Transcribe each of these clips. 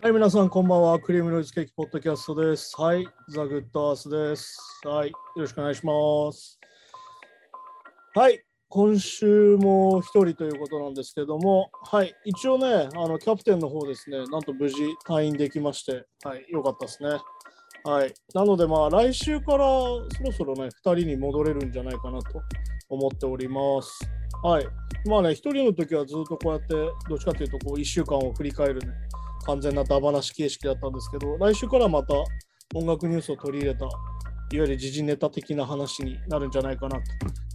はい、皆さん、こんばんは。クリームノイズケーキポッドキャストです。はい、ザ・グッドアースです。はい、よろしくお願いします。はい、今週も一人ということなんですけども、はい、一応ね、あのキャプテンの方ですね、なんと無事退院できまして、はい、よかったですね。はい、なので、まあ、来週からそろそろね、二人に戻れるんじゃないかなと思っております。はい、まあね、一人の時はずっとこうやって、どっちかというと、こう、一週間を振り返るね、完全なダ話形式だったんですけど、来週からまた音楽ニュースを取り入れた、いわゆる時事ネタ的な話になるんじゃないかなと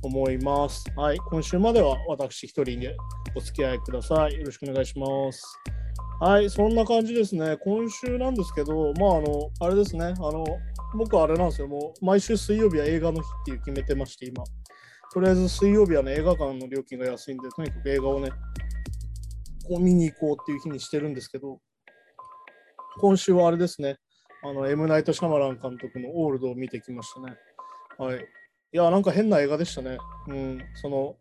思います。はい、今週までは私一人でお付き合いください。よろしくお願いします。はい、そんな感じですね。今週なんですけど、まあ、あの、あれですね、あの、僕はあれなんですよ、もう毎週水曜日は映画の日っていう決めてまして、今。とりあえず水曜日はね、映画館の料金が安いんで、とにかく映画をね、こう見に行こうっていう日にしてるんですけど、今週はあれですね、あの、エム・ナイト・シャマラン監督のオールドを見てきましたね。はい。いや、なんか変な映画でしたね。うん、その、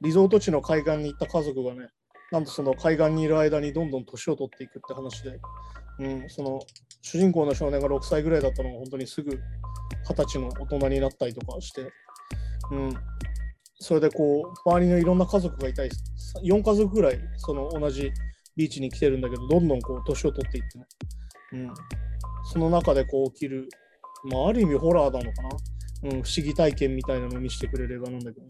リゾート地の海岸に行った家族がね、なんとその海岸にいる間にどんどん年を取っていくって話で、うん、その、主人公の少年が6歳ぐらいだったのが本当にすぐ二十歳の大人になったりとかして、うん、それでこう、周りのいろんな家族がいたり、4家族ぐらい、その同じビーチに来てるんだけど、どんどんこう、年を取っていってね。うん。その中でこう起きる、まあ、ある意味ホラーなのかな。うん、不思議体験みたいなのを見せてくれる映画なんだけど、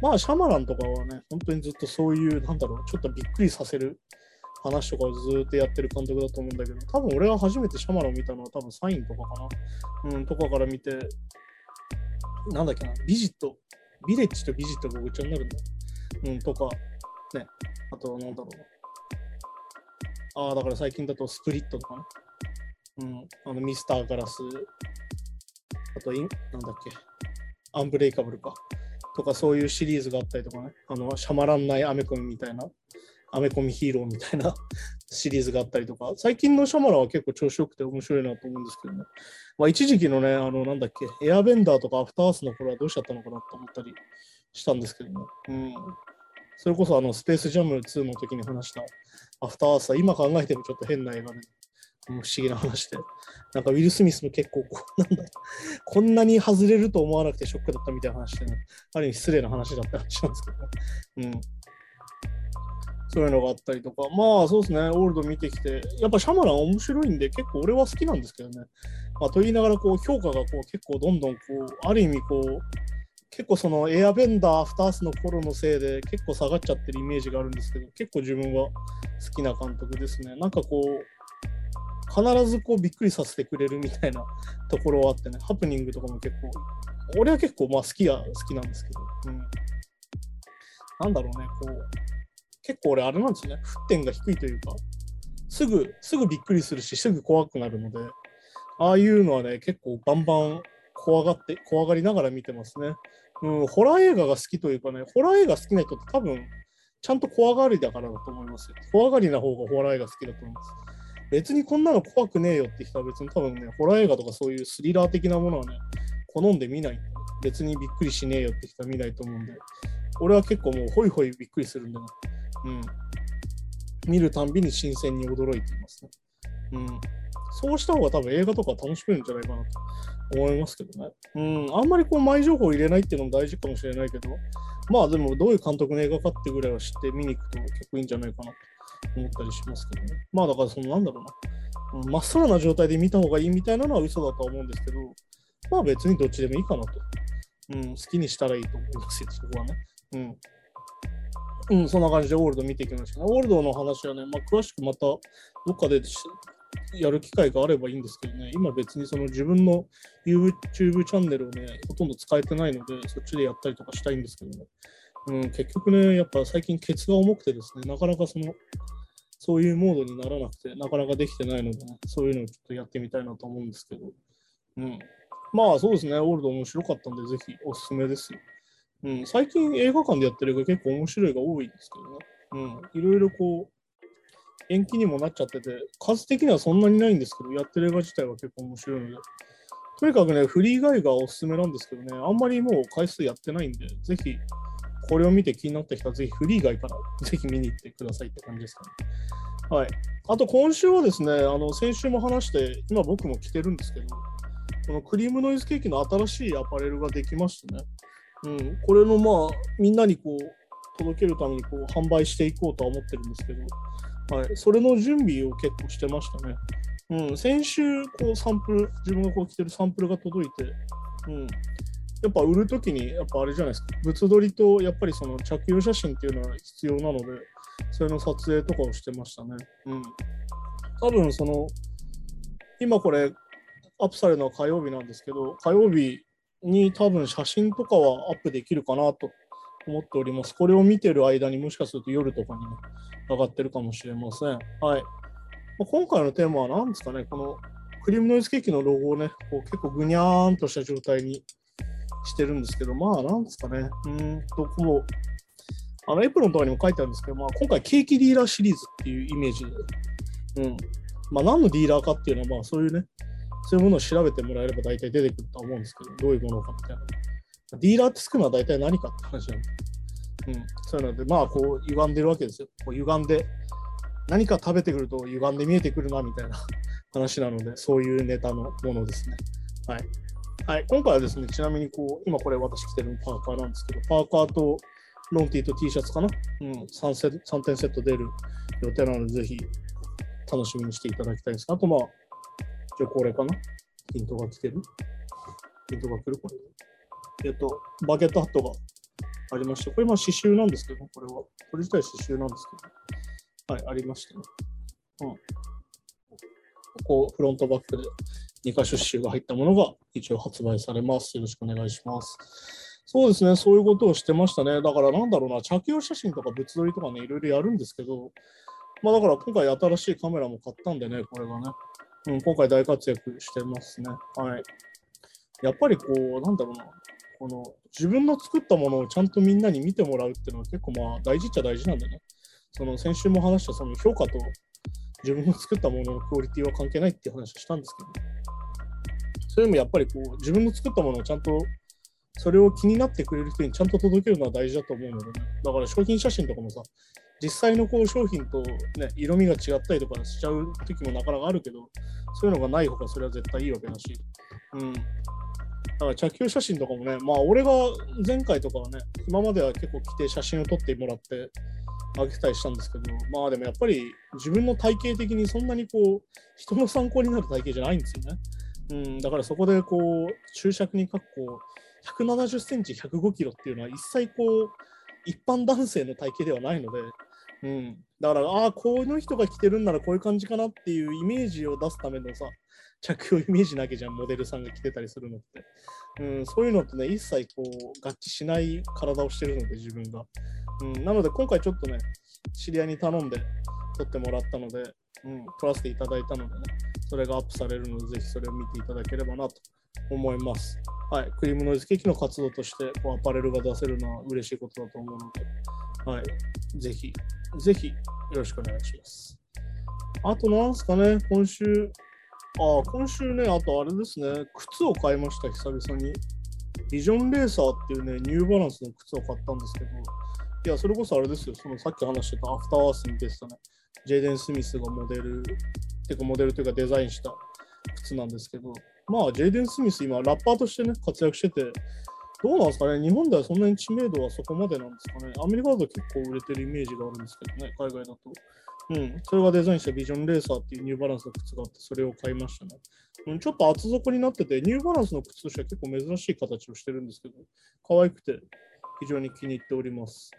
まあ、シャマランとかはね、本当にずっとそういう、なんだろう、ちょっとびっくりさせる話とかをずっとやってる監督だと思うんだけど、多分俺が初めてシャマランを見たのは多分サインとかかな。うん、とかから見て、なんだっけな、ビジット、ビレッジとビジットがごっちゃになるんだ。うん、とか、ね、あと、なんだろうな。ああ、だから最近だとスプリットとかね。うん、あのミスターガラス、あとイン、なんだっけ、アンブレイカブルか。とかそういうシリーズがあったりとかね、あの、シャマらんないアメコミみたいな、アメコミヒーローみたいなシリーズがあったりとか、最近のシャマラは結構調子よくて面白いなと思うんですけどね。まあ一時期のね、あの、なんだっけ、エアベンダーとかアフターアースの頃はどうしちゃったのかなと思ったりしたんですけどね。うん。それこそあの、スペースジャム2の時に話したアフターアースは今考えてもちょっと変な映画で、不思議な話で。なんかウィル・スミスも結構こう、なんだこんなに外れると思わなくてショックだったみたいな話でね、ある意味失礼な話だった話なんですけど、うん。そういうのがあったりとか、まあそうですね、オールド見てきて、やっぱシャマラン面白いんで、結構俺は好きなんですけどね。まあ、と言いながらこう評価がこう結構どんどんこう、ある意味こう、結構そのエアベンダー、アフタースの頃のせいで結構下がっちゃってるイメージがあるんですけど、結構自分は好きな監督ですね。なんかこう、必ずこうびっくりさせてくれるみたいなところはあってね、ハプニングとかも結構、俺は結構まあ好きは好きなんですけど、うん。なんだろうね、こう、結構俺あれなんですね、沸点が低いというか、すぐ、すぐびっくりするし、すぐ怖くなるので、ああいうのはね、結構バンバン怖がって、怖がりながら見てますね。うん、ホラー映画が好きというかね、ホラー映画好きな人って多分、ちゃんと怖がりだからだと思いますよ。怖がりな方がホラー映画好きだと思います。別にこんなの怖くねえよって人は別に多分ね、ホラー映画とかそういうスリラー的なものはね、好んで見ない。別にびっくりしねえよって人は見ないと思うんで、俺は結構もうホイホイびっくりするんでね。うん。見るたんびに新鮮に驚いていますね。うん。そうした方が多分映画とか楽しめるんじゃないかなと思いますけどね。うん。あんまりこう前情報を入れないっていうのも大事かもしれないけど、まあでもどういう監督の映画かってぐらいは知って見に行くと結構いいんじゃないかなと思ったりしますけどね。まあだからそのなんだろうな。うんまっさらな状態で見た方がいいみたいなのは嘘だとは思うんですけど、まあ別にどっちでもいいかなと。うん、好きにしたらいいと思いますよ、そこはね。うん。うん、そんな感じでオールド見ていきましたね。オールドの話はね、まあ、詳しくまたどっかでやる機会があればいいんですけどね、今別にその自分の YouTube チャンネルをね、ほとんど使えてないので、そっちでやったりとかしたいんですけどね。うん、結局ね、やっぱ最近ケツが重くてですね、なかなかその、そういうモードにならなくて、なかなかできてないので、ね、そういうのをちょっとやってみたいなと思うんですけど。うん。まあそうですね、オールド面白かったんで、ぜひおすすめですよ。うん、最近映画館でやってる映画結構面白いが多いんですけどね。うん、いろいろこう、延期にもなっちゃってて、数的にはそんなにないんですけど、やってる映画自体は結構面白いので、とにかくね、フリー以外がおすすめなんですけどね、あんまりもう回数やってないんで、ぜひ、これを見て気になった人は、ぜひフリー以外からぜひ見に行ってくださいって感じですかね。はい。あと今週はですね、あの先週も話して、今僕も着てるんですけど、このクリームノイズケーキの新しいアパレルができましてね、うん、これのまあ、みんなにこう、届けるためにこう販売していこうとは思ってるんですけど、はい、それの準備を結構してましたね。うん、先週、こうサンプル、自分がこう着てるサンプルが届いて、うん、やっぱ売るときに、やっぱあれじゃないですか、物撮りとやっぱりその着用写真っていうのは必要なので、それの撮影とかをしてましたね。うん。多分その、今これ、アップされるのは火曜日なんですけど、火曜日に多分写真とかはアップできるかなと思っております。これを見てる間にもしかすると夜とかに、上がってるかもしれません。はい。ま今回のテーマは何ですかね、このクリームノイズケーキのロゴをね、こう結構ぐにゃーんとした状態にしてるんですけど、まあなんですかね、うんと、こう、あのエプロンとかにも書いてあるんですけど、まあ、今回ケーキディーラーシリーズっていうイメージで、うん。まあ何のディーラーかっていうのは、まあそういうね、そういうものを調べてもらえれば大体出てくると思うんですけど、どういうものかみたいな。ディーラーってつくのは大体何かって話なんで。うん。そういうので、まあこう歪んでるわけですよ。こう歪んで、何か食べてくると歪んで見えてくるなみたいな話なので、そういうネタのものですね。はい。はい、今回はですね、ちなみにこう、今これ私着てるパーカーなんですけど、パーカーとロンティーと T シャツかなうん、3, セ3点セット出る予定なので、ぜひ楽しみにしていただきたいです。あとまあ、じゃあこれかな？ヒントが来てる？ヒントが来るこれ。えっと、バケットハットがありまして、これまあ刺繍なんですけど、これは。これ自体刺繍なんですけど、はい、ありましてね。うん。こう、フロントバックで2箇所刺繍が入ったものが一応発売されます。よろしくお願いします。そうですね、そういうことをしてましたね。だからなんだろうな、着用写真とか物撮りとかね、いろいろやるんですけど、まあだから今回新しいカメラも買ったんでね、これがね。うん、今回大活躍してますね。はい。やっぱりこう、なんだろうな、この自分の作ったものをちゃんとみんなに見てもらうっていうのは結構まあ大事っちゃ大事なんでね。その先週も話したその評価と自分の作ったもののクオリティは関係ないっていう話をしたんですけど、それでもやっぱりこう自分の作ったものをちゃんとそれを気になってくれる人にちゃんと届けるのは大事だと思うのでね。だから商品写真とかもさ、実際のこう商品と、ね、色味が違ったりとかしちゃう時もなかなかあるけど、そういうのがない方がそれは絶対いいわけだし。うん。だから着用写真とかもね、まあ俺が前回とかはね、今までは結構来て写真を撮ってもらってあげたりしたんですけど、まあでもやっぱり自分の体型的にそんなにこう、人の参考になる体型じゃないんですよね。うん、だからそこでこう、注釈に書くこう、170センチ105キロっていうのは一切こう、一般男性の体型ではないので、うん、だから、ああ、この人が着てるんならこういう感じかなっていうイメージを出すためのさ、着用イメージなきゃじゃん、モデルさんが着てたりするのって。うん、そういうのってね、一切こう、合致しない体をしてるので、自分が。うん、なので、今回ちょっとね、知り合いに頼んで撮ってもらったので、うん、撮らせていただいたのでね、それがアップされるので、ぜひそれを見ていただければなと思います。はい、クリームノイズケーキの活動としてこうアパレルが出せるのは嬉しいことだと思うので、はい、ぜひ、ぜひよろしくお願いします。あと、なんすかね、今週、ああ今週ね、あとあれですね、靴を買いました、久々に。ビジョンレーサーっていうね、ニューバランスの靴を買ったんですけど、いや、それこそあれですよ、そのさっき話してたアフターアースに出てたね、ジェイデン・スミスがモデル、てかモデルというかデザインした靴なんですけど、まあ、ジェイデン・スミス、今、ラッパーとしてね、活躍してて、どうなんですかね、日本ではそんなに知名度はそこまでなんですかね？アメリカだと結構売れてるイメージがあるんですけどね、海外だと。うん、それがデザインしたビジョンレーサーっていうニューバランスの靴があって、それを買いましたね。うん、ちょっと厚底になってて、ニューバランスの靴としては結構珍しい形をしてるんですけど、可愛くて非常に気に入っております。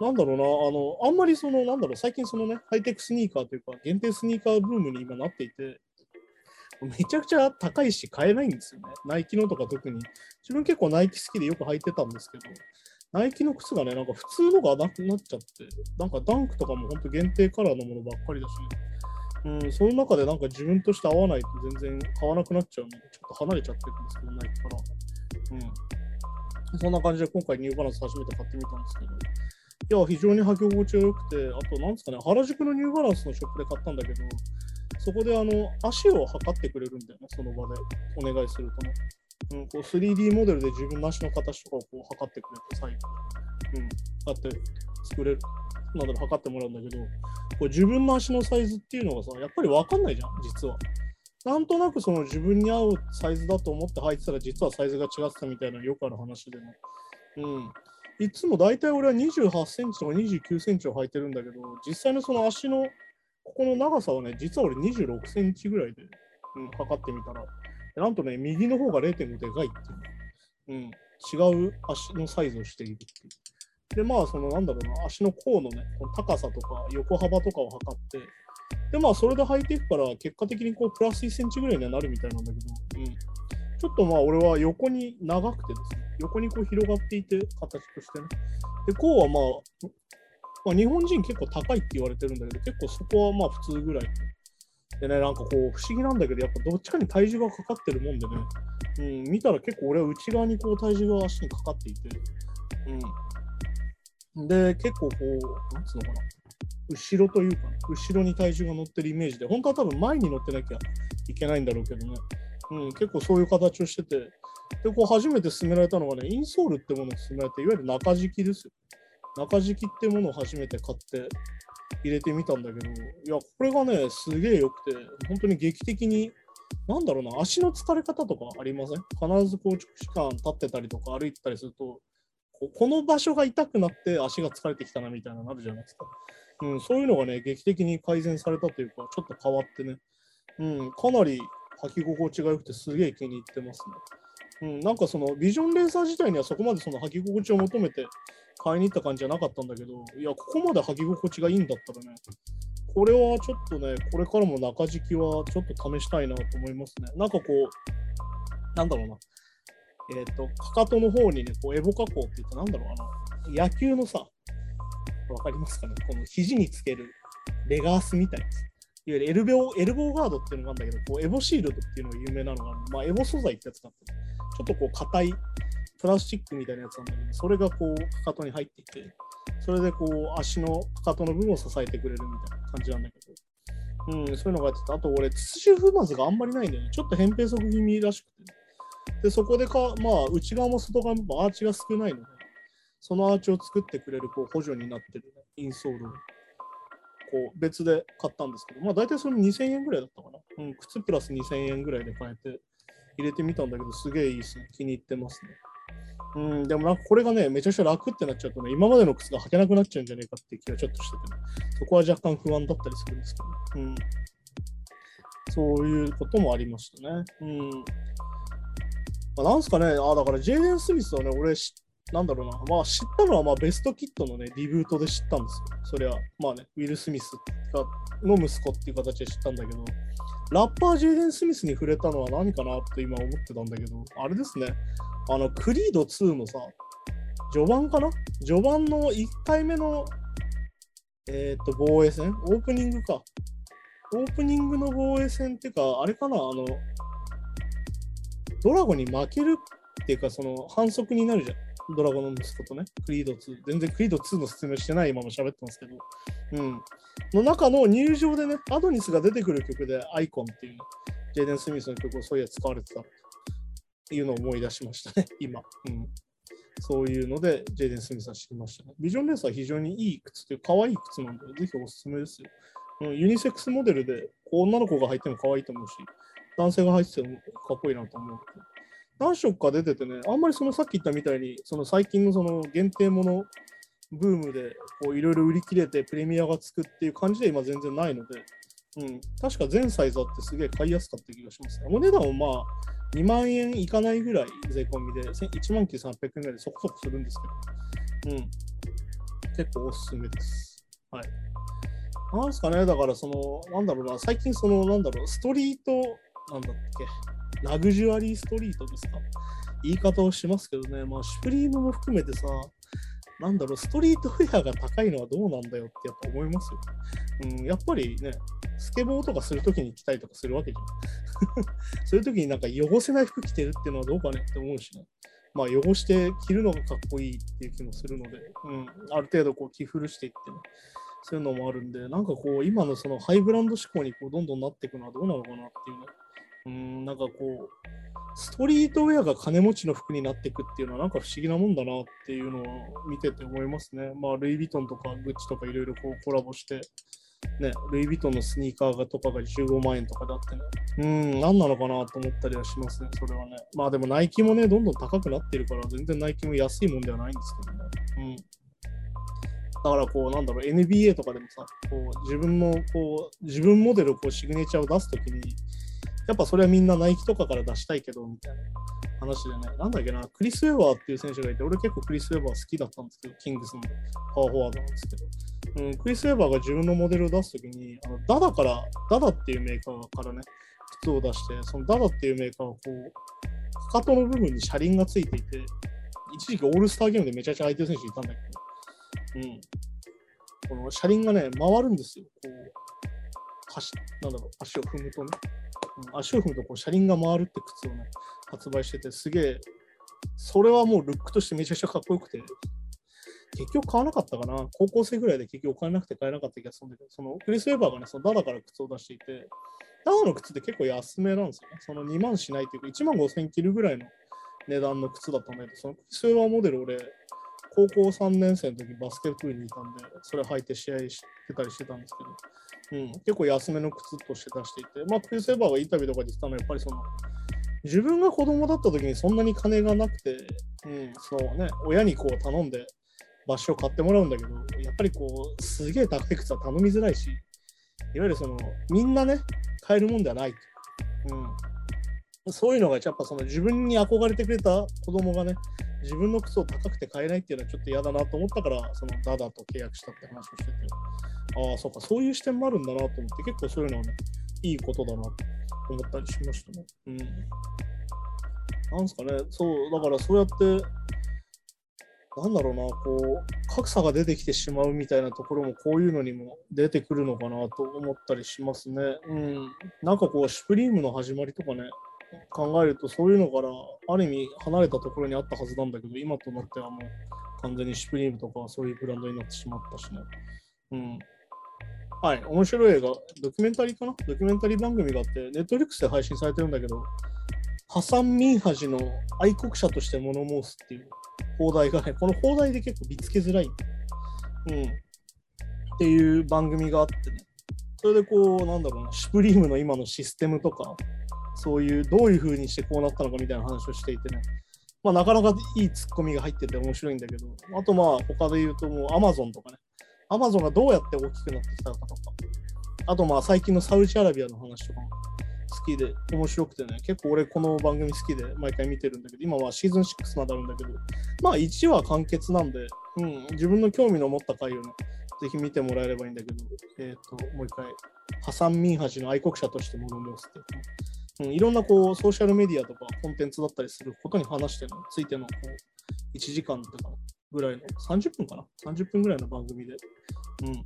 なんだろうな、あの、あんまりその、なんだろう、最近そのね、ハイテクスニーカーというか、限定スニーカーブームに今なっていて、めちゃくちゃ高いし買えないんですよね。ナイキのとか特に。自分結構ナイキ好きでよく履いてたんですけど、ナイキの靴がね、なんか普通のがなくなっちゃって、なんかダンクとかも本当限定カラーのものばっかりだし、うん、その中でなんか自分として合わないと全然買わなくなっちゃうので、ちょっと離れちゃってるんですけど、ナイキから。うん。そんな感じで今回ニューバランス初めて買ってみたんですけど、いや、非常に履き心地が良くて、あと、なんですかね、原宿のニューバランスのショップで買ったんだけど、そこであの足を測ってくれるんだよね、その場でお願いするとね。うん、こう 3D モデルで自分の足の形とかをこう測ってくれて、最後。うん、だって作れる。なんだろう、測ってもらうんだけど、こう自分の足のサイズっていうのがさ、やっぱり分かんないじゃん、実は。なんとなくその自分に合うサイズだと思って履いてたら、実はサイズが違ってたみたいなよくある話でね。うん。いつも大体俺は28センチとか29センチを履いてるんだけど、実際のその足のここの長さはね、実は俺26センチぐらいで、うん、測ってみたら、なんとね、右の方が0.5でかいっていう、うん、違う足のサイズをしているっていう。で、まあ、そのなんだろうな、足の甲のね、この高さとか横幅とかを測って、で、まあ、それで履いていくから、結果的にこう、プラス1センチぐらいにはなるみたいなんだけど、うん。ちょっとまあ、俺は横に長くてですね、横にこう広がっていて、形としてね。で、甲はまあ、まあ、日本人結構高いって言われてるんだけど、結構そこはまあ普通ぐらい。でね、なんかこう不思議なんだけど、やっぱどっちかに体重がかかってるもんでね、うん、見たら結構俺は内側にこう体重が足にかかっていて、うん。で、結構こう、なんつうのかな、後ろというか、後ろに体重が乗ってるイメージで、本当は多分前に乗ってなきゃいけないんだろうけどね、うん、結構そういう形をしてて、で、こう初めて勧められたのがね、インソールってものを勧められて、いわゆる中敷きですよ。中敷きってものを初めて買って。入れてみたんだけど、いや、これがね、すげえ良くて、本当に劇的に、なんだろうな、足の疲れ方とかありません？必ずこう、直時間立ってたりとか歩いてたりすると、ここの場所が痛くなって足が疲れてきたなみたいなのあるじゃないですか。うん、そういうのがね、劇的に改善されたというか、ちょっと変わってね、うん、かなり履き心地が良くてすげえ気に入ってますね。うん、なんかそのビジョンレーサー自体にはそこまでその履き心地を求めて買いに行った感じじゃなかったんだけど、いや、ここまで履き心地がいいんだったらね、これはちょっとね、これからも中敷きはちょっと試したいなと思いますね。なんかこう、なんだろうな、えっ、ー、と、かかとの方にね、こうエボ加工って言って、なんだろう、あの、野球のさ、わかりますかね、この肘につけるレガースみたいな。いわゆるエルボエルボーガードっていうのがあるんだけど、こうエボシールドっていうのが有名なのがまあ、エボ素材ってやつだって、ちょっとこう硬いプラスチックみたいなやつなんだけど、それがこう、かかとに入っていて、それでこう、足のかかとの部分を支えてくれるみたいな感じなんだけど、うん、そういうのがやってて、あと俺、土踏まずがあんまりないんだよね。ちょっと扁平足気味らしくて。ねで、そこでか、まあ、内側も外側もアーチが少ないので、そのアーチを作ってくれるこう補助になってる、ね、インソールをこう別で買ったんですけど、まあ大体それ2000円ぐらいだったかな。うん、靴プラス2000円ぐらいで買えて入れてみたんだけど、すげえいいですね。気に入ってますね。うん、でもなんかこれがね、めちゃくちゃ楽ってなっちゃうとね、今までの靴が履けなくなっちゃうんじゃねえかって気がちょっとしてて、ね、そこは若干不安だったりするんですけど、ね、うん。そういうこともありましたね。うん。まあ、なんすかね、あだからジェイデン・スミスはね、俺なんだろうな、まあ知ったのはまあベストキットのね、リブートで知ったんですよ。それは、まあね、ウィル・スミスがの息子っていう形で知ったんだけど、ラッパージェイデン・スミスに触れたのは何かなって今思ってたんだけど、あれですね、あの、クリード2のさ、序盤かな？序盤の1回目の、えっ、ー、と、防衛戦？オープニングか。オープニングの防衛戦っていうか、あれかな？あの、ドラゴンに負けるっていうか、その反則になるじゃん。ドラゴンの息子とね、クリード2。全然クリード2の説明してない今も喋ってますけど。うん。の中の入場でね、アドニスが出てくる曲で、アイコンっていう、ジェイデン・スミスの曲をそういや使われてた。っていうのを思い出しましたね、今。うん、そういうので、ジェイデン・スミスは知りましたね。ビジョンレースは非常にいい靴という、可愛い靴なんで、ぜひおすすめですよ。うん、ユニセックスモデルで、女の子が履いても可愛いと思うし、男性が履いててもかっこいいなと思う。何色か出ててね、あんまりそのさっき言ったみたいに、その最近のその限定ものブームでいろいろ売り切れてプレミアがつくっていう感じで今全然ないので、うん、確か全サイズあってすげえ買いやすかった気がしますね。お値段もまあ2万円いかないぐらい税込みで、1万9800円ぐらいでそこそこするんですけど、うん。結構おすすめです。はい。なんですかね、だからその、なんだろうな、最近その、なんだろう、ストリート、なんだっけ、ラグジュアリーストリートですか？言い方をしますけどね、まあ、シュプリームも含めてさ、なんだろう、ストリートウェアが高いのはどうなんだよってやっぱ思いますよ。うん、やっぱりね、スケボーとかするときに着たりとかするわけじゃん。そういうときになんか汚せない服着てるっていうのはどうかねって思うしね。まあ汚して着るのがかっこいいっていう気もするので、うん、ある程度こう着古していってね、そういうのもあるんで、なんかこう今のそのハイブランド志向にこうどんどんなっていくのはどうなのかなっていうね、うん、なんかこう、ストリートウェアが金持ちの服になっていくっていうのはなんか不思議なもんだなっていうのを見てて思いますね。まあ、ルイ・ヴィトンとかグッチとかいろいろこうコラボして、ね、ルイ・ヴィトンのスニーカーがとかが15万円とかだってね、うん、何なのかなと思ったりはしますね、それはね。まあでもナイキもね、どんどん高くなってるから、全然ナイキも安いもんではないんですけどね。うん。だからこう、なんだろう、NBA とかでもさ、こう自分のこう、自分モデルをこうシグネチャーを出すときに、やっぱそれはみんなナイキとかから出したいけど、みたいな話でね、なんだっけな、クリス・ウェバーっていう選手がいて、俺結構クリス・ウェバー好きだったんですけど、キングスのパワーフォワードなんですけど、うん、クリス・ウェバーが自分のモデルを出すときに、あのダダから、ダダっていうメーカーからね、靴を出して、そのダダっていうメーカーはこう、かかとの部分に車輪がついていて、一時期オールスターゲームでめちゃくちゃ相手選手いたんだけど、うん。この車輪がね、回るんですよ。こう、足、なんだろう、足を踏むとね。足を踏むとこう車輪が回るって靴をね、発売してて、すげえ、それはもうルックとしてめちゃくちゃかっこよくて、結局買わなかったかな？高校生ぐらいで結局お金なくて買えなかった気がするんだけど、そのクリス・ウェバーがね、そのダダから靴を出していて、ダダの靴って結構安めなんですよね。その2万しないというか、1万5千切るぐらいの値段の靴だったんだけど、そのクリス・ウェバーモデル俺、高校3年生の時バスケプールにいたんで、それ履いて試合してたりしてたんですけど、うん、結構安めの靴として出していて、まあ、クリス・エヴァーがインタビューとかで言ってたのは、やっぱりその、自分が子供だった時にそんなに金がなくて、うん、そうね、親にこう頼んで場所を買ってもらうんだけど、やっぱりこう、すげえ高い靴は頼みづらいし、いわゆるその、みんなね、買えるもんではない。うん。そういうのがやっぱその自分に憧れてくれた子供がね、自分の靴を高くて買えないっていうのはちょっと嫌だなと思ったから、そのダダと契約したって話をしてて、ああ、そうか、そういう視点もあるんだなと思って、結構そういうのはね、いいことだなと思ったりしましたね。うん。なんすかね、そう、だからそうやって、なんだろうな、こう、格差が出てきてしまうみたいなところも、こういうのにも出てくるのかなと思ったりしますね。うん。なんかこう、シュプリームの始まりとかね、考えるとそういうのからある意味離れたところにあったはずなんだけど今となってはもう完全にシュプリームとかそういうブランドになってしまったしね。うん。はい、面白い映画、ドキュメンタリーかな？ドキュメンタリー番組があって、ネットフリックスで配信されてるんだけど、ハサン・ミンハジの愛国者として物申すっていう放題がね、この放題で結構見つけづらい。うん。っていう番組があってね。それでこう、なんだろうな、シュプリームの今のシステムとか、そういうどういう風にしてこうなったのかみたいな話をしていてね。まあなかなかいいツッコミが入ってて面白いんだけど、あとまあ他で言うともうアマゾンとかね。アマゾンがどうやって大きくなってきたのかとか。あとまあ最近のサウジアラビアの話とか好きで面白くてね、結構俺この番組好きで毎回見てるんだけど、今はシーズン6まであるんだけど、まあ1話完結なんで、うん、自分の興味の持った回をね、ぜひ見てもらえればいいんだけど、えっ、と、もう一回、ハサン・ミンハジの愛国者として物申すっていう。ん、いろんなこうソーシャルメディアとかコンテンツだったりすることに話してのついてのこう1時間とか。ぐらいの30分かな ?30 分ぐらいの番組で。うん。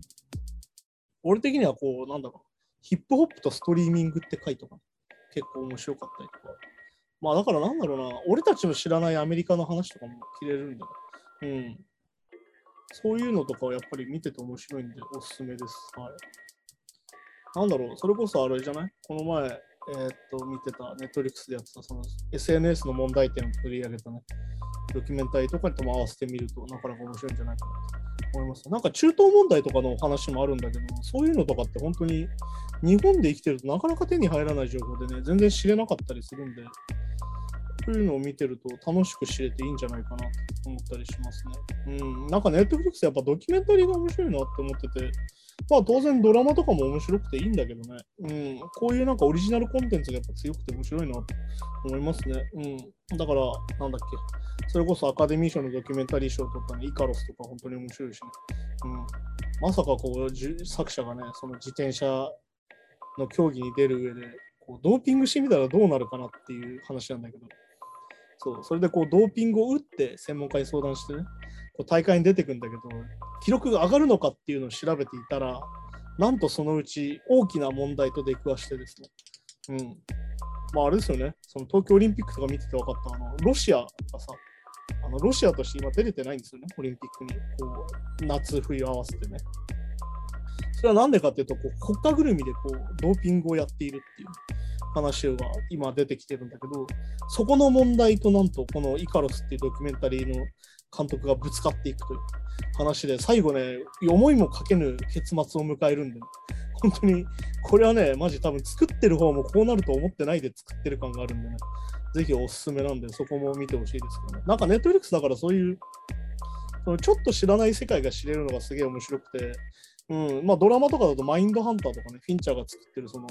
俺的にはこう、なんだろう、ヒップホップとストリーミングって回とか結構面白かったりとか。まあだからなんだろうな、俺たちの知らないアメリカの話とかも切れるんだけど、うん。そういうのとかはやっぱり見てて面白いんでおすすめです。はい。なんだろう、それこそあれじゃない？この前、えーっと、見てた、ネットリックスでやってた、その SNS の問題点を取り上げたね、ドキュメンタリーとかにとも合わせてみると、なかなか面白いんじゃないかなと思います。なんか中東問題とかの話もあるんだけど、そういうのとかって本当に日本で生きてるとなかなか手に入らない情報でね、全然知れなかったりするんで、そういうのを見てると楽しく知れていいんじゃないかなと思ったりしますね。うん、なんかネットフリックスやっぱドキュメンタリーが面白いなって思ってて、まあ当然ドラマとかも面白くていいんだけどね、うん、こういうなんかオリジナルコンテンツがやっぱ強くて面白いなと思いますね。うん、だから、なんだっけ、それこそアカデミー賞のドキュメンタリー賞を取ったね、イカロスとか本当に面白いしね。うん、まさかこう作者がね、その自転車の競技に出る上で、こうドーピングしてみたらどうなるかなっていう話なんだけど、そう、それでこうドーピングを打って専門家に相談してね、大会に出てくんだけど、記録が上がるのかっていうのを調べていたら、なんとそのうち大きな問題と出くわしてですね、うん。まああれですよね、その東京オリンピックとか見てて分かった、あの、ロシアがさ、あのロシアとして今出れてないんですよね、オリンピックに。こう、夏、冬合わせてね。それはなんでかっていうと、こう国家ぐるみでこうドーピングをやっているっていう。話は今出てきてるんだけど、そこの問題となんとこのイカロスっていうドキュメンタリーの監督がぶつかっていくという話で、最後ね、思いもかけぬ結末を迎えるんで、本当にこれはね、マジ多分作ってる方もこうなると思ってないで作ってる感があるんでね、ぜひおすすめなんで、そこも見てほしいですけどね。なんかネットフリックスだからそういう、ちょっと知らない世界が知れるのがすげえ面白くて、うん、まあドラマとかだとマインドハンターとかね、フィンチャーが作ってるその、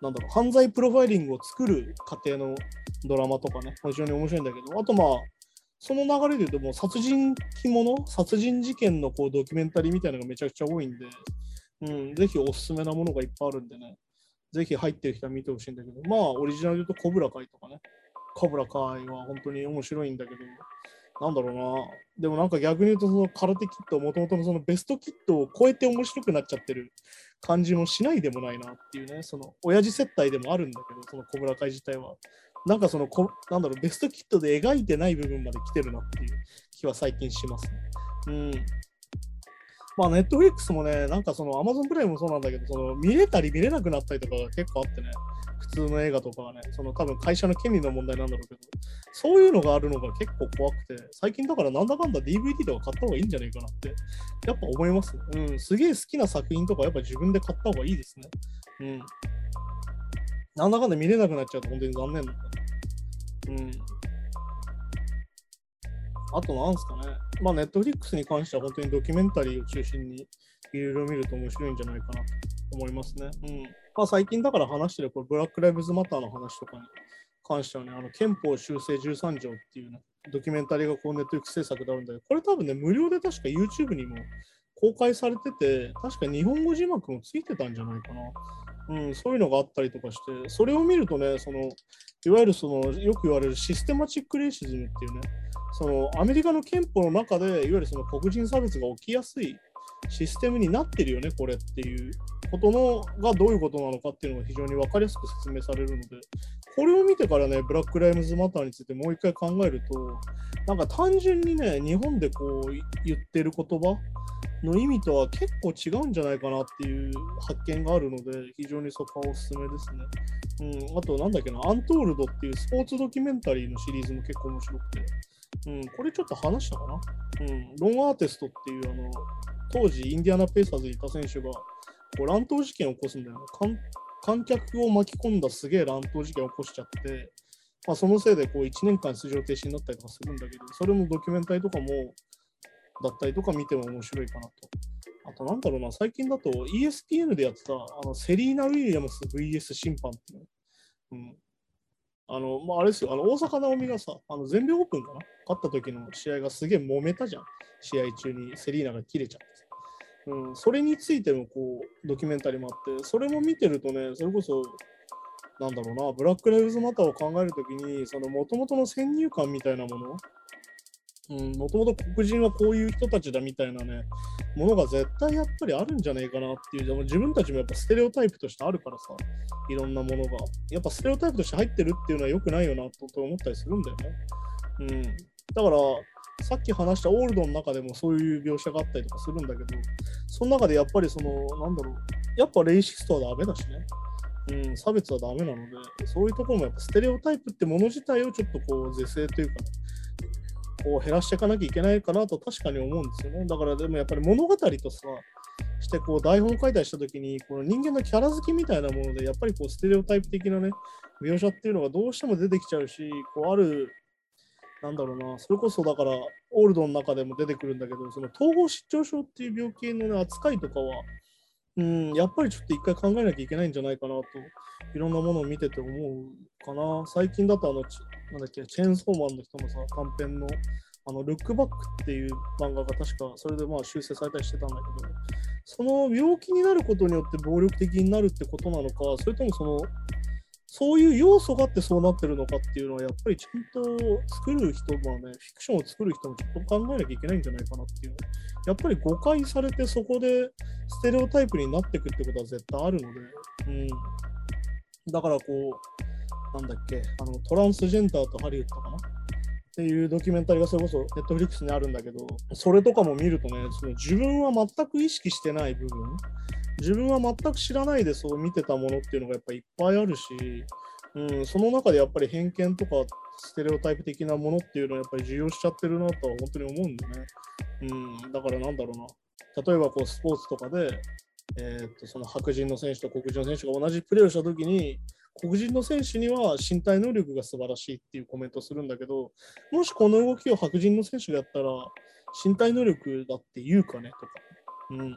なんだろう、犯罪プロファイリングを作る過程のドラマとかね、非常に面白いんだけど、あとまあ、その流れで言うともう殺人鬼物、殺人事件のこうドキュメンタリーみたいなのがめちゃくちゃ多いんで、うん、ぜひおすすめなものがいっぱいあるんでね、ぜひ入ってる人は見てほしいんだけど、まあ、オリジナルで言うとコブラ会とかね、コブラ会は本当に面白いんだけど、なんだろうな。でもなんか逆に言うと、その空手キット、もともとのそのベストキットを超えて面白くなっちゃってる。感じもしないでもないなっていうね、その親父接待でもあるんだけど、そのコブラ会自体は。なんかそのこ、なんだろう、ベストキットで描いてない部分まで来てるなっていう気は最近しますね。うん。まあ、ネットフリックスもね、なんかその、アマゾンプライもそうなんだけど、その、見れたり見れなくなったりとかが結構あってね、普通の映画とかはね、その多分会社の権利の問題なんだろうけど、そういうのがあるのが結構怖くて、最近だからなんだかんだ DVD とか買った方がいいんじゃないかなって、やっぱ思いますね。うん、すげえ好きな作品とかやっぱ自分で買った方がいいですね。うん。なんだかんだ見れなくなっちゃうと本当に残念だった。うん。あとなんすかね。まあ、ネットフリックスに関しては本当にドキュメンタリーを中心にいろいろ見ると面白いんじゃないかなと思いますね。うん。まあ、最近だから話してるこれブラック・ライブズ・マターの話とかに関してはね、あの憲法修正13条っていうね、ドキュメンタリーがこうネットフリックス制作であるんだけど、これ多分ね、無料で確か YouTube にも公開されてて、確か日本語字幕もついてたんじゃないかな。うん、そういうのがあったりとかして、それを見るとね、そのいわゆるそのよく言われるシステマチックレイシズムっていうね、そのアメリカの憲法の中で、いわゆるその黒人差別が起きやすいシステムになってるよね、これっていうことのがどういうことなのかっていうのが非常に分かりやすく説明されるので、これを見てからね、ブラック・ライムズ・マターについてもう一回考えると、なんか単純にね、日本でこう言ってる言葉の意味とは結構違うんじゃないかなっていう発見があるので、非常にそこはおすすめですね。うん、あと、なんだっけな、アントールドっていうスポーツドキュメンタリーのシリーズも結構面白くて、うん、これちょっと話したかな？うん、ロン・アーティストっていうあの当時インディアナ・ペイサーズにいた選手がこう乱闘事件を起こすんだよね。観客を巻き込んだすげえ乱闘事件を起こしちゃって、まあ、そのせいでこう1年間出場停止になったりとかするんだけど、それもドキュメンタリーとかもだったりとか見ても面白いかなと。あとなんだろうな、最近だと ESPN でやってたあのセリーナ・ウィリアムス VS 審判っていう、うん、あの、まあ、あれですよ、あの大坂なおみがさ、あの全米オープンかな？勝った時の試合がすげえ揉めたじゃん。試合中にセリーナが切れちゃって。うん、それについてのこうドキュメンタリーもあって、それも見てるとね、それこそ、なんだろうな、ブラック・ライブズ・マターを考えるときに、その元々の先入観みたいなもの、もともと黒人はこういう人たちだみたいなね、ものが絶対やっぱりあるんじゃないかなっていう、でも自分たちもやっぱステレオタイプとしてあるからさ、いろんなものが。やっぱステレオタイプとして入ってるっていうのは良くないよなと思ったりするんだよね。うん。だから、さっき話したオールドの中でもそういう描写があったりとかするんだけど、その中でやっぱりその、なんだろう、やっぱレイシストはダメだしね。うん、差別はダメなので、そういうところもやっぱステレオタイプってもの自体をちょっとこう是正というか、ね、こう減らしていかなきゃいけないかなと確かに思うんですよね。だからでもやっぱり物語とさ、してこう台本書いたりしたときに、この人間のキャラ好きみたいなもので、やっぱりこうステレオタイプ的なね、描写っていうのがどうしても出てきちゃうし、こうある、なんだろうな、それこそだから、オールドの中でも出てくるんだけど、その統合失調症っていう病気の、ね、扱いとかは、うん、やっぱりちょっと一回考えなきゃいけないんじゃないかなと、いろんなものを見てて思うかな。最近だとあの、なんだっけ、チェーンソーマンの人のさ、短編の、あの、ルックバックっていう漫画が確か、それでまあ修正されたりしてたんだけど、その病気になることによって暴力的になるってことなのか、それともその、そういう要素があってそうなってるのかっていうのは、やっぱりちゃんと作る人もね、フィクションを作る人もちょっと考えなきゃいけないんじゃないかなっていう。やっぱり誤解されてそこでステレオタイプになっていくってことは絶対あるので、うん。だからこう、なんだっけ、あのトランスジェンダーとハリウッドかなっていうドキュメンタリーがそれこそネットフリックスにあるんだけど、それとかも見るとね、その自分は全く意識してない部分、自分は全く知らないでそう見てたものっていうのがやっぱいっぱいあるし、うん、その中でやっぱり偏見とかステレオタイプ的なものっていうのはやっぱり重要しちゃってるなとは本当に思うんだね。うん、だからなんだろうな。例えばこうスポーツとかで、えー、とその白人の選手と黒人の選手が同じプレーをしたときに、黒人の選手には身体能力が素晴らしいっていうコメントするんだけど、もしこの動きを白人の選手がやったら、身体能力だって言うかねとか、うん、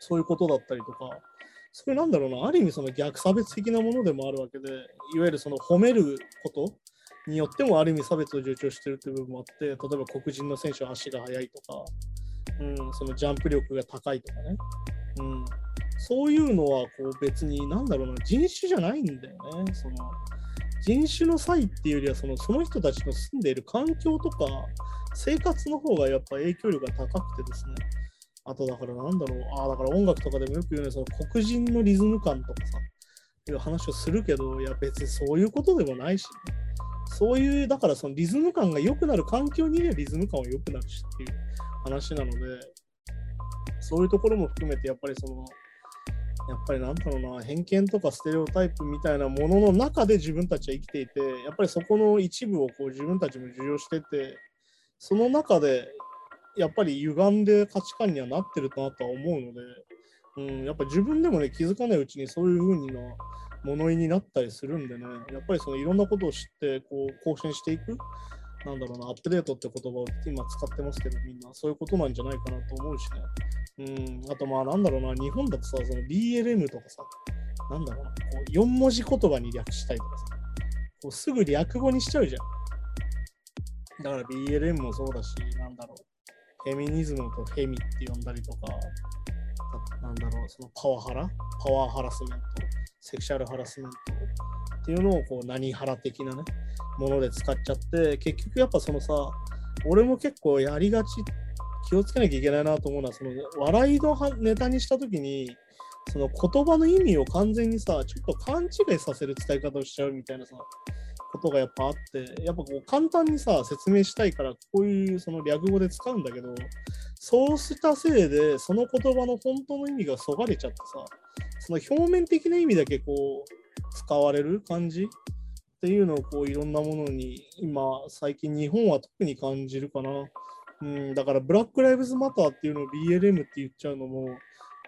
そういうことだったりとか、それなんだろうな、ある意味その逆差別的なものでもあるわけで、いわゆるその褒めることによってもある意味差別を助長してるっていう部分もあって、例えば黒人の選手は足が速いとか、うん、そのジャンプ力が高いとかね、うん、そういうのはこう別になんだろうな、人種じゃないんだよね。その人種の差異っていうよりはそのその人たちの住んでいる環境とか生活の方がやっぱ影響力が高くてですね。あとだからなんだろう、ああだから音楽とかでもよく言うね、その黒人のリズム感とかさ、いう話をするけど、いや別にそういうことでもないし、ね、そういう、だからそのリズム感が良くなる環境にいればリズム感は良くなるしっていう話なので、そういうところも含めてやっぱりその、やっぱりなんだろうな、偏見とかステレオタイプみたいなものの中で自分たちは生きていて、やっぱりそこの一部をこう自分たちも受容してて、その中でやっぱり歪んで価値観にはなってるなとは思うので、うん、やっぱ自分でもね、気づかないうちにそういう風にな物言いになったりするんでね、やっぱりそのいろんなことを知って、こう、更新していく、なんだろうな、アップデートって言葉を今使ってますけど、みんな、そういうことなんじゃないかなと思うしね。うん、あとまあなんだろうな、日本だとさ、その BLM とかさ、なんだろうな、こう4文字言葉に略したいとかさ、こうすぐ略語にしちゃうじゃん。だから BLM もそうだし、なんだろう。フェミニズムとフェミって呼んだりとか、なんだろう、そのパワハラ？パワーハラスメント、セクシャルハラスメントっていうのをこう何ハラ的なね、もので使っちゃって、結局やっぱそのさ、俺も結構やりがち、気をつけなきゃいけないなと思うのは、その笑いのネタにしたときに、その言葉の意味を完全にさ、ちょっと勘違いさせる伝え方をしちゃうみたいなさ、ことがやっぱあって、やっぱこう簡単にさ、説明したいから、こういうその略語で使うんだけど、そうしたせいで、その言葉の本当の意味がそがれちゃってさ、その表面的な意味だけこう、使われる感じっていうのをこういろんなものに今最近日本は特に感じるかな。うん、だからブラック・ライブズ・マターっていうのを BLM って言っちゃうのも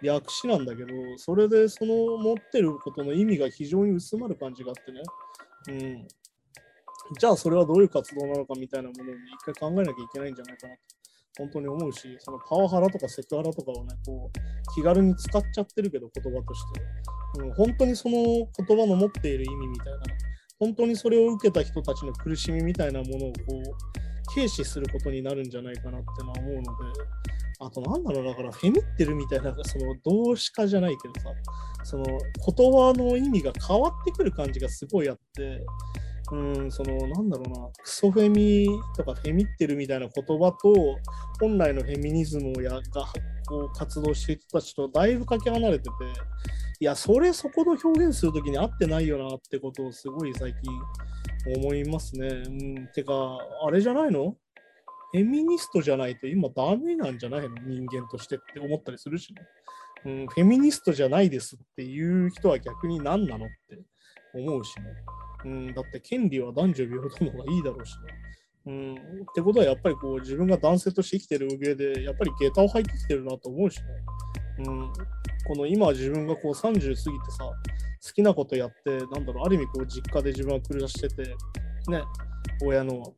略詞なんだけど、それでその持ってることの意味が非常に薄まる感じがあってね。うんじゃあそれはどういう活動なのかみたいなものを、一回考えなきゃいけないんじゃないかなと本当に思うし、そのパワハラとかセクハラとかをね、こう気軽に使っちゃってるけど、言葉として。本当にその言葉の持っている意味みたいな、本当にそれを受けた人たちの苦しみみたいなものをこう軽視することになるんじゃないかなってのは思うので、あとなんだろうだからフェミってるみたいな、その動詞化じゃないけどさ、その言葉の意味が変わってくる感じがすごいあって、うん、その、なんだろうな、クソフェミとかフェミってるみたいな言葉と、本来のフェミニズムをやがこう活動してる人たちとだいぶかけ離れてて、いや、それそこの表現するときに合ってないよなってことをすごい最近思いますね。うん、てか、あれじゃないの？フェミニストじゃないと今ダメなんじゃないの？人間としてって思ったりするしね。うん、フェミニストじゃないですっていう人は逆に何なのって思うしね。うん、だって権利は男女平等の方がいいだろうしね。うん、ってことはやっぱりこう自分が男性として生きてる上でやっぱり下駄を履いてきてるなと思うしね。うん、この今自分がこう30過ぎてさ好きなことやってなんだろうある意味こう実家で自分は暮らしててね親の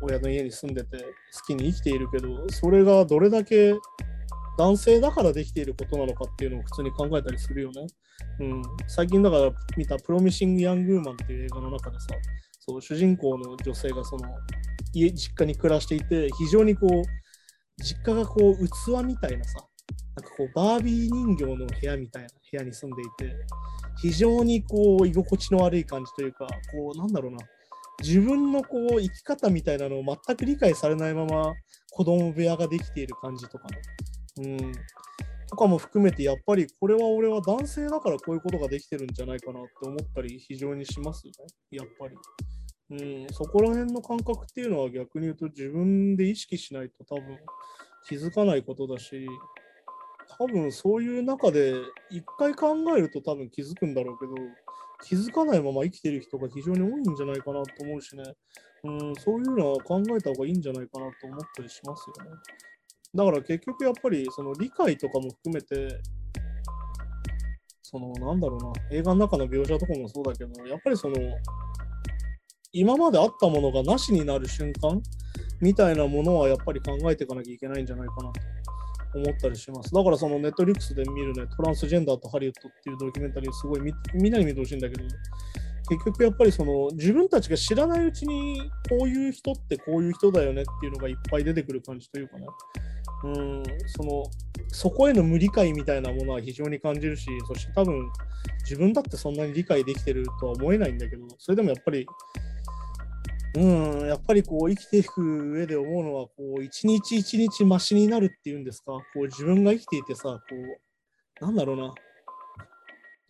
親の家に住んでて好きに生きているけどそれがどれだけ男性だからできていることなのかっていうのを普通に考えたりするよね。うん、最近だから見たプロミシング・ヤング・ーマンっていう映画の中でさ、そう主人公の女性がその家、実家に暮らしていて、非常にこう、実家がこう器みたいなさ、なんかこうバービー人形の部屋みたいな部屋に住んでいて、非常にこう居心地の悪い感じというか、こうなんだろうな、自分のこう生き方みたいなのを全く理解されないまま子供部屋ができている感じとかね。うん、とかも含めて、やっぱりこれは俺は男性だからこういうことができてるんじゃないかなって思ったり、非常にしますよね、やっぱり。うん、そこら辺の感覚っていうのは逆に言うと自分で意識しないと多分気づかないことだし、多分そういう中で一回考えると多分気づくんだろうけど、気づかないまま生きてる人が非常に多いんじゃないかなと思うしね、うん、そういうのは考えた方がいいんじゃないかなと思ったりしますよね。だから結局やっぱりその理解とかも含めて、そのなんだろうな、映画の中の描写とかもそうだけど、やっぱりその今まであったものがなしになる瞬間みたいなものはやっぱり考えていかなきゃいけないんじゃないかなと思ったりします。だからそのネットリックスで見るね、トランスジェンダーとハリウッドっていうドキュメンタリーすごいみんなに見てほしいんだけど、結局やっぱりその自分たちが知らないうちにこういう人ってこういう人だよねっていうのがいっぱい出てくる感じというかね。うん、そのそこへの無理解みたいなものは非常に感じるし、そして多分自分だってそんなに理解できてるとは思えないんだけど、それでもやっぱりうん、やっぱりこう生きていく上で思うのは、こう一日一日マシになるっていうんですか、こう自分が生きていてさ、こう、なんだろうな、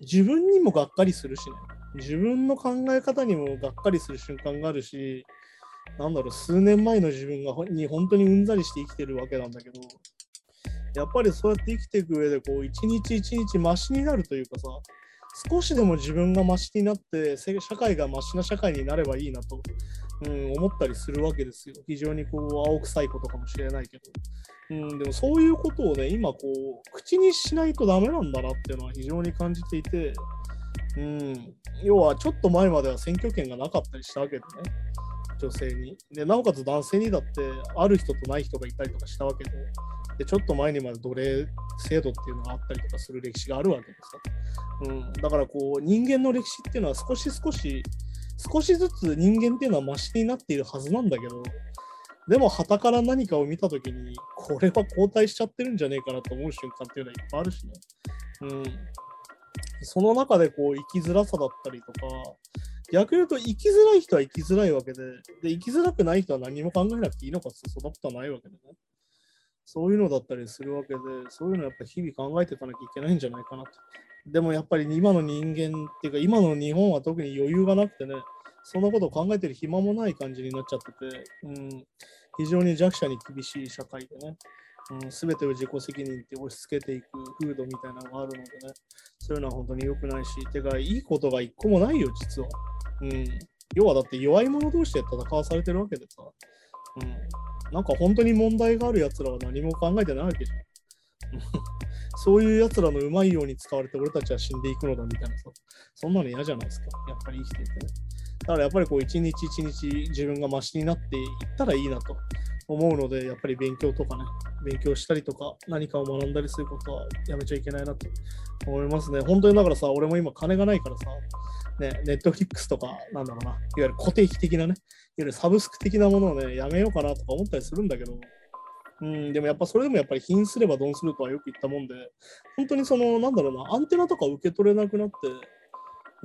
自分にもがっかりするしね、自分の考え方にもがっかりする瞬間があるし、なんだろう、数年前の自分がに本当にうんざりして生きてるわけなんだけど、やっぱりそうやって生きていく上で、こう、一日一日マシになるというかさ、少しでも自分がマシになって、社会がマシな社会になればいいなとうん、思ったりするわけですよ。非常にこう青臭いことかもしれないけど。うん、でもそういうことをね、今こう、口にしないとダメなんだなっていうのは非常に感じていて、うん、要はちょっと前までは選挙権がなかったりしたわけでね、女性に。で、なおかつ男性にだって、ある人とない人がいたりとかしたわけで、で、ちょっと前にまで奴隷制度っていうのがあったりとかする歴史があるわけですよ。うん、だからこう、人間の歴史っていうのは少し少し少しずつ人間っていうのはマシになっているはずなんだけど、でも、旗から何かを見たときに、これは後退しちゃってるんじゃねえかなと思う瞬間っていうのはいっぱいあるしね。うん。その中でこう生きづらさだったりとか、逆に言うと生きづらい人は生きづらいわけで、で生きづらくない人は何も考えなくていいのかってそんなことはないわけでね。そういうのだったりするわけで、そういうのやっぱ日々考えていかなきゃいけないんじゃないかなと。でもやっぱり今の人間っていうか、今の日本は特に余裕がなくてね、そんなことを考えてる暇もない感じになっちゃってて、うん、非常に弱者に厳しい社会でね、す、べ、てを自己責任って押し付けていく風土みたいなのがあるのでね、そういうのは本当に良くないし、てか、いいことが一個もないよ、実は。うん。要はだって弱い者同士で戦わされてるわけでさ、うん。なんか本当に問題がある奴らは何も考えてないわけじゃん。そういうやつらのうまいように使われて俺たちは死んでいくのだみたいなさ、そんなの嫌じゃないですか。やっぱり生きていてね。だからやっぱりこう一日一日自分がマシになっていったらいいなと思うので、やっぱり勉強とかね、勉強したりとか何かを学んだりすることはやめちゃいけないなと思いますね。本当にだからさ、俺も今金がないからさ、ね、ネットフリックスとか、なんだろうな、いわゆる固定費的なね、いわゆるサブスク的なものをね、やめようかなとか思ったりするんだけど、うん、でもやっぱそれでもやっぱり貧すればドンするとはよく言ったもんで、本当にその、なんだろうな、アンテナとか受け取れなくなって、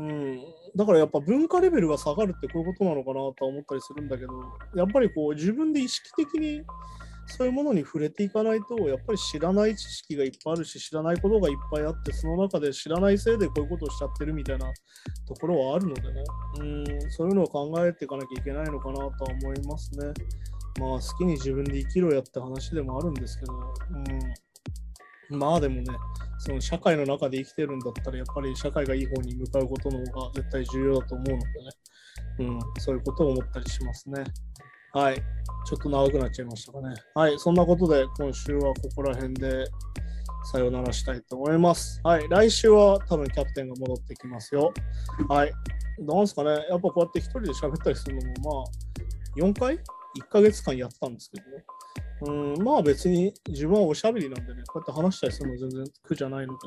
うん、だからやっぱ文化レベルが下がるってこういうことなのかなとは思ったりするんだけど、やっぱりこう自分で意識的にそういうものに触れていかないと、やっぱり知らない知識がいっぱいあるし、知らないことがいっぱいあって、その中で知らないせいでこういうことをしちゃってるみたいなところはあるのでね、うん、そういうのを考えていかなきゃいけないのかなとは思いますね。まあ好きに自分で生きろやって話でもあるんですけど、うん、まあでもね、その社会の中で生きてるんだったら、やっぱり社会がいい方に向かうことの方が絶対重要だと思うのでね、うん、そういうことを思ったりしますね。はい。ちょっと長くなっちゃいましたかね。はい。そんなことで、今週はここら辺でさよならしたいと思います。はい。来週は多分キャプテンが戻ってきますよ。はい。なんすかね。やっぱこうやって一人で喋ったりするのも、まあ、4回 ?1 ヶ月間やったんですけどね。うん、まあ別に自分はおしゃべりなんでね、こうやって話したりするの全然苦じゃないので、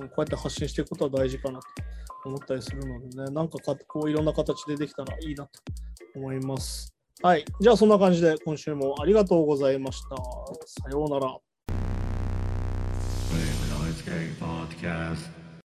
うん、こうやって発信していくことは大事かなと思ったりするのでね、なんかかこういろんな形でできたらいいなと思います。はい。じゃあそんな感じで今週もありがとうございました。さようなら。